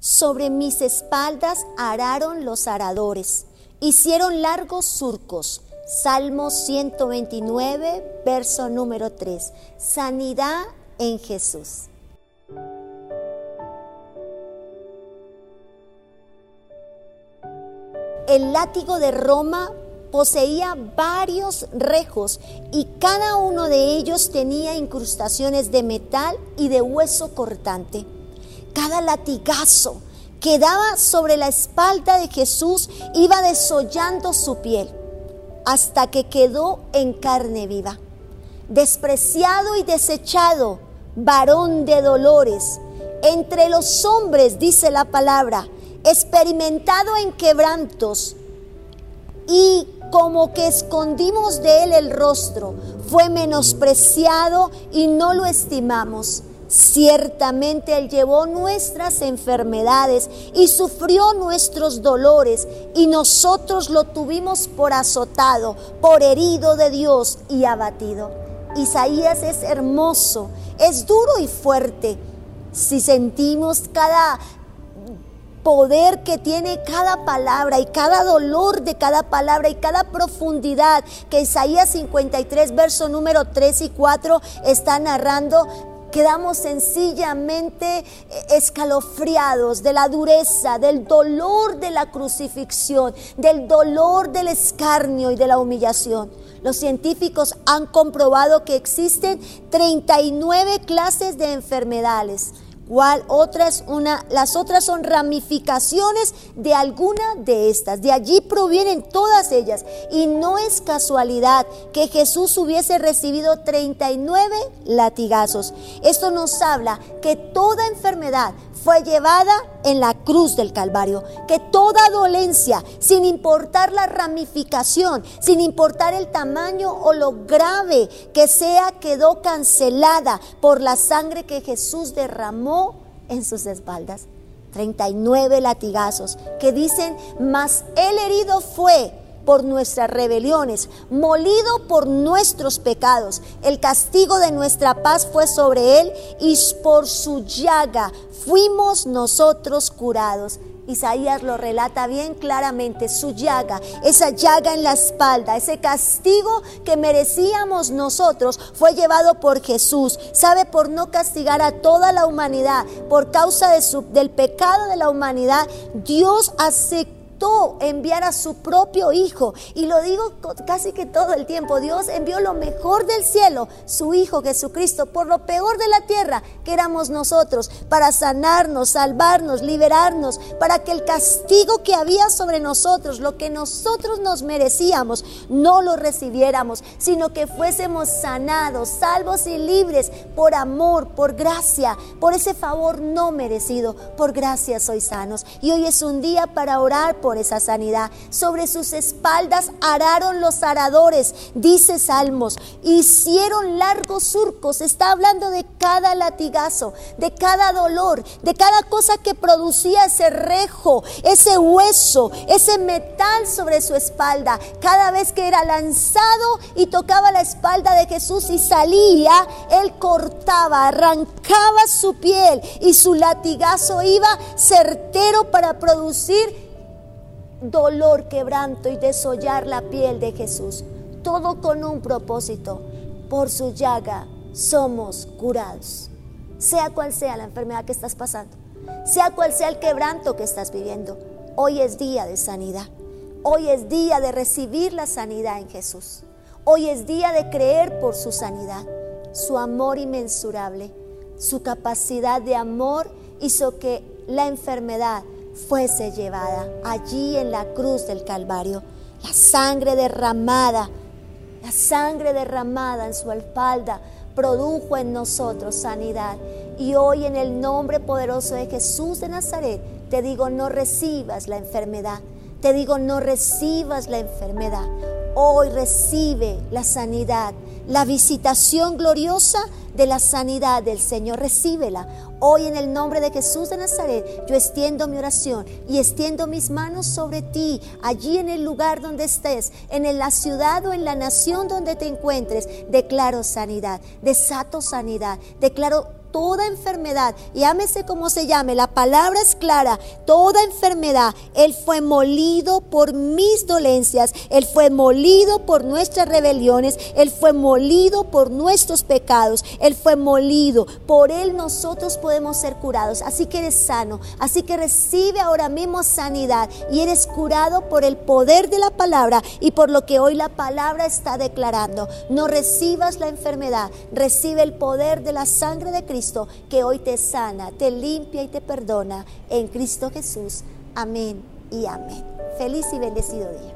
Sobre mis espaldas araron los aradores, hicieron largos surcos. Salmo 129, verso número 3. Sanidad en Jesús. El látigo de Roma poseía varios rejos y cada uno de ellos tenía incrustaciones de metal y de hueso cortante. Cada latigazo que daba sobre la espalda de Jesús iba desollando su piel hasta que quedó en carne viva. Despreciado y desechado, varón de dolores, entre los hombres, dice la palabra, experimentado en quebrantos, y como que escondimos de él el rostro, fue menospreciado y no lo estimamos. Ciertamente Él llevó nuestras enfermedades y sufrió nuestros dolores y nosotros lo tuvimos por azotado, por herido de Dios y abatido. Isaías es hermoso, es duro y fuerte. Si sentimos cada poder que tiene cada palabra y cada dolor de cada palabra y cada profundidad que Isaías 53, verso número 3 y 4 está narrando, quedamos sencillamente eh, escalofriados de la dureza, del dolor de la crucifixión, del dolor del escarnio y de la humillación. Los científicos han comprobado que existen 39 clases de enfermedades ¿Cuál otras una las otras son ramificaciones de alguna de estas. De allí provienen todas ellas y no es casualidad que Jesús hubiese recibido 39 latigazos. Esto nos habla que toda enfermedad fue llevada en la cruz del Calvario, que toda dolencia, sin importar la ramificación, sin importar el tamaño o lo grave que sea, quedó cancelada por la sangre que Jesús derramó en sus espaldas. 39 latigazos que dicen, mas el herido fue por nuestras rebeliones, molido por nuestros pecados. El castigo de nuestra paz fue sobre él y por su llaga fuimos nosotros curados. Isaías lo relata bien claramente, su llaga, esa llaga en la espalda, ese castigo que merecíamos nosotros fue llevado por Jesús. Sabe, por no castigar a toda la humanidad, por causa del pecado de la humanidad, Dios aceptó enviar a su propio Hijo. Y lo digo casi que todo el tiempo. Dios envió lo mejor del cielo, su Hijo Jesucristo, por lo peor de la tierra que éramos nosotros, para sanarnos, salvarnos, liberarnos, para que el castigo que había sobre nosotros, lo que nosotros nos merecíamos, no lo recibiéramos, sino que fuésemos sanados, salvos y libres por amor, por gracia, por ese favor no merecido. Por gracia soy sanos. Y hoy es un día para orar por esa sanidad. Sobre sus espaldas araron los aradores, dice Salmos, hicieron largos surcos. Está hablando de cada latigazo, de cada dolor, de cada cosa que producía ese rejo, ese hueso, ese metal sobre su espalda. Cada vez que era lanzado y tocaba la espalda de Jesús y salía, él cortaba, arrancaba su piel y su latigazo iba certero para producir dolor, quebranto y desollar la piel de Jesús. Todo con un propósito. Por su llaga somos curados. Sea cual sea la enfermedad que estás pasando, sea cual sea el quebranto que estás viviendo, hoy es día de sanidad. Hoy es día de recibir la sanidad en Jesús. Hoy es día de creer por su sanidad, su amor inmensurable, su capacidad de amor hizo que la enfermedad fuese llevada allí en la cruz del Calvario. La sangre derramada, la sangre derramada en su espalda produjo en nosotros sanidad. Y hoy en el nombre poderoso de Jesús de Nazaret, te digo, no recibas la enfermedad. Te digo, no recibas la enfermedad. Hoy recibe la sanidad, la visitación gloriosa de la sanidad del Señor. Recíbela. Hoy en el nombre de Jesús de Nazaret, yo extiendo mi oración y extiendo mis manos sobre ti, allí en el lugar donde estés, en la ciudad o en la nación donde te encuentres. Declaro sanidad, desato sanidad, declaro toda enfermedad, llámese como se llame, la palabra es clara, toda enfermedad, Él fue molido por mis dolencias, Él fue molido por nuestras rebeliones, Él fue molido por nuestros pecados, Él fue molido, por Él nosotros podemos ser curados, así que eres sano, así que recibe ahora mismo sanidad y eres curado por el poder de la palabra y por lo que hoy la palabra está declarando. No recibas la enfermedad, recibe el poder de la sangre de Que hoy te sana, te limpia y te perdona en Cristo Jesús. Amén y amén. Feliz y bendecido día.